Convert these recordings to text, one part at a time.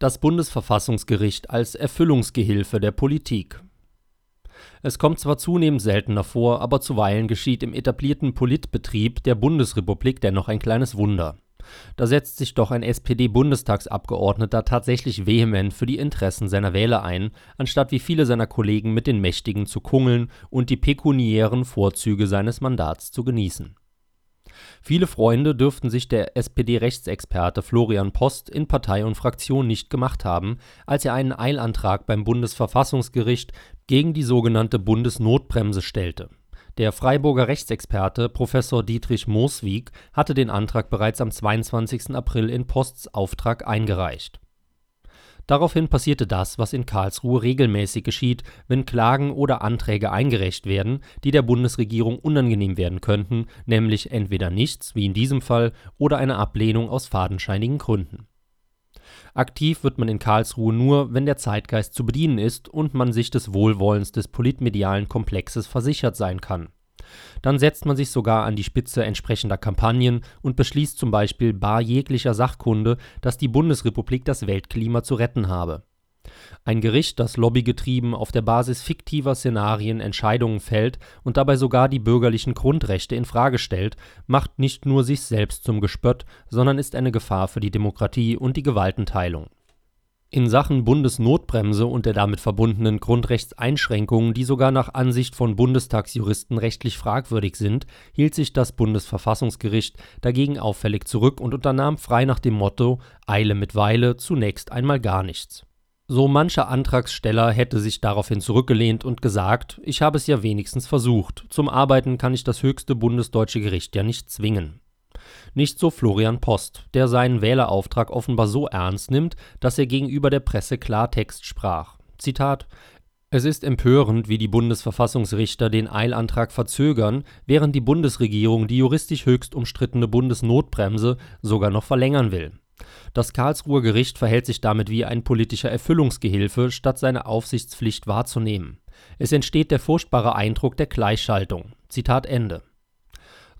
Das Bundesverfassungsgericht als Erfüllungsgehilfe der Politik. Es kommt zwar zunehmend seltener vor, aber zuweilen geschieht im etablierten Politbetrieb der Bundesrepublik dennoch ein kleines Wunder. Da setzt sich doch ein SPD-Bundestagsabgeordneter tatsächlich vehement für die Interessen seiner Wähler ein, anstatt wie viele seiner Kollegen mit den Mächtigen zu kungeln und die pekuniären Vorzüge seines Mandats zu genießen Viele Freunde dürften sich der SPD-Rechtsexperte Florian Post in Partei und Fraktion nicht gemacht haben, als er einen Eilantrag beim Bundesverfassungsgericht gegen die sogenannte Bundesnotbremse stellte. Der Freiburger Rechtsexperte Professor Dietrich Mooswig hatte den Antrag bereits am 22. April in Posts Auftrag eingereicht Daraufhin passierte das, was in Karlsruhe regelmäßig geschieht, wenn Klagen oder Anträge eingereicht werden, die der Bundesregierung unangenehm werden könnten, nämlich entweder nichts, wie in diesem Fall, oder eine Ablehnung aus fadenscheinigen Gründen. Aktiv wird man in Karlsruhe nur, wenn der Zeitgeist zu bedienen ist und man sich des Wohlwollens des politmedialen Komplexes versichert sein kann dann setzt man sich sogar an die Spitze entsprechender Kampagnen und beschließt zum Beispiel bar jeglicher Sachkunde, dass die Bundesrepublik das Weltklima zu retten habe. Ein Gericht, das lobbygetrieben auf der Basis fiktiver Szenarien Entscheidungen fällt und dabei sogar die bürgerlichen Grundrechte in Frage stellt, macht nicht nur sich selbst zum Gespött, sondern ist eine Gefahr für die Demokratie und die Gewaltenteilung in Sachen Bundesnotbremse und der damit verbundenen Grundrechtseinschränkungen, die sogar nach Ansicht von Bundestagsjuristen rechtlich fragwürdig sind, hielt sich das Bundesverfassungsgericht dagegen auffällig zurück und unternahm frei nach dem Motto Eile mit Weile zunächst einmal gar nichts. So mancher Antragsteller hätte sich daraufhin zurückgelehnt und gesagt, ich habe es ja wenigstens versucht, zum Arbeiten kann ich das höchste bundesdeutsche Gericht ja nicht zwingen nicht so Florian Post, der seinen Wählerauftrag offenbar so ernst nimmt, dass er gegenüber der Presse Klartext sprach. Zitat es ist empörend, wie die Bundesverfassungsrichter den Eilantrag verzögern, während die Bundesregierung die juristisch höchst umstrittene Bundesnotbremse sogar noch verlängern will. Das Karlsruher Gericht verhält sich damit wie ein politischer Erfüllungsgehilfe, statt seine Aufsichtspflicht wahrzunehmen. Es entsteht der furchtbare Eindruck der Gleichschaltung. Zitat Ende.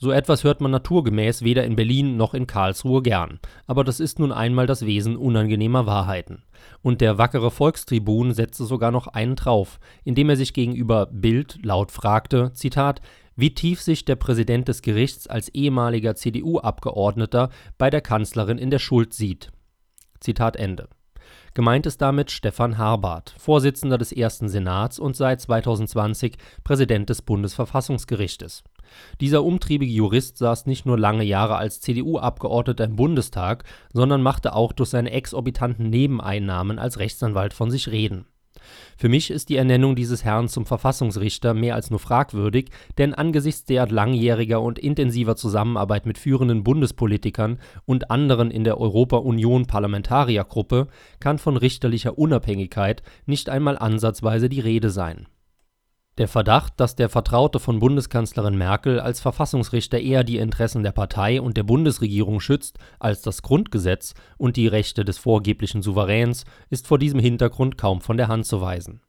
So etwas hört man naturgemäß weder in Berlin noch in Karlsruhe gern, aber das ist nun einmal das Wesen unangenehmer Wahrheiten. Und der wackere Volkstribun setzte sogar noch einen drauf, indem er sich gegenüber Bild laut fragte, Zitat, wie tief sich der Präsident des Gerichts als ehemaliger CDU-Abgeordneter bei der Kanzlerin in der Schuld sieht. Zitat Ende. Gemeint ist damit Stefan Harbart, Vorsitzender des ersten Senats und seit 2020 Präsident des Bundesverfassungsgerichtes dieser umtriebige Jurist saß nicht nur lange Jahre als CDU-Abgeordneter im Bundestag, sondern machte auch durch seine exorbitanten Nebeneinnahmen als Rechtsanwalt von sich reden. Für mich ist die Ernennung dieses Herrn zum Verfassungsrichter mehr als nur fragwürdig, denn angesichts derart langjähriger und intensiver Zusammenarbeit mit führenden Bundespolitikern und anderen in der Europa-Union-Parlamentariergruppe kann von richterlicher Unabhängigkeit nicht einmal ansatzweise die Rede sein der Verdacht, dass der Vertraute von Bundeskanzlerin Merkel als Verfassungsrichter eher die Interessen der Partei und der Bundesregierung schützt als das Grundgesetz und die Rechte des vorgeblichen Souveräns, ist vor diesem Hintergrund kaum von der Hand zu weisen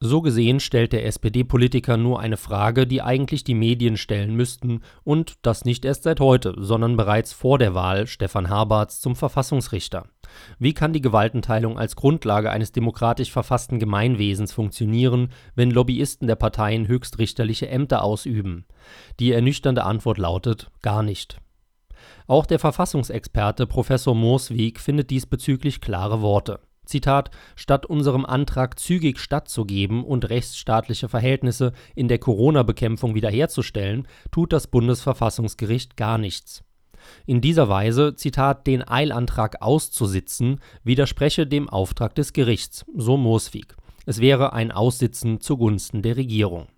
so gesehen stellt der SPD-Politiker nur eine Frage, die eigentlich die Medien stellen müssten und das nicht erst seit heute, sondern bereits vor der Wahl Stefan Haberts zum Verfassungsrichter. Wie kann die Gewaltenteilung als Grundlage eines demokratisch verfassten Gemeinwesens funktionieren, wenn Lobbyisten der Parteien höchstrichterliche Ämter ausüben? Die ernüchternde Antwort lautet gar nicht. Auch der Verfassungsexperte Professor Moosweg findet diesbezüglich klare Worte. Zitat, statt unserem Antrag zügig stattzugeben und rechtsstaatliche Verhältnisse in der Corona-Bekämpfung wiederherzustellen, tut das Bundesverfassungsgericht gar nichts. In dieser Weise, Zitat, den Eilantrag auszusitzen, widerspreche dem Auftrag des Gerichts, so Mooswig. Es wäre ein Aussitzen zugunsten der Regierung.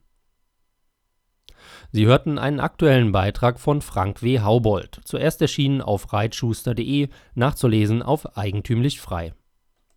Sie hörten einen aktuellen Beitrag von Frank W. Haubold, zuerst erschienen auf reitschuster.de, nachzulesen auf eigentümlich frei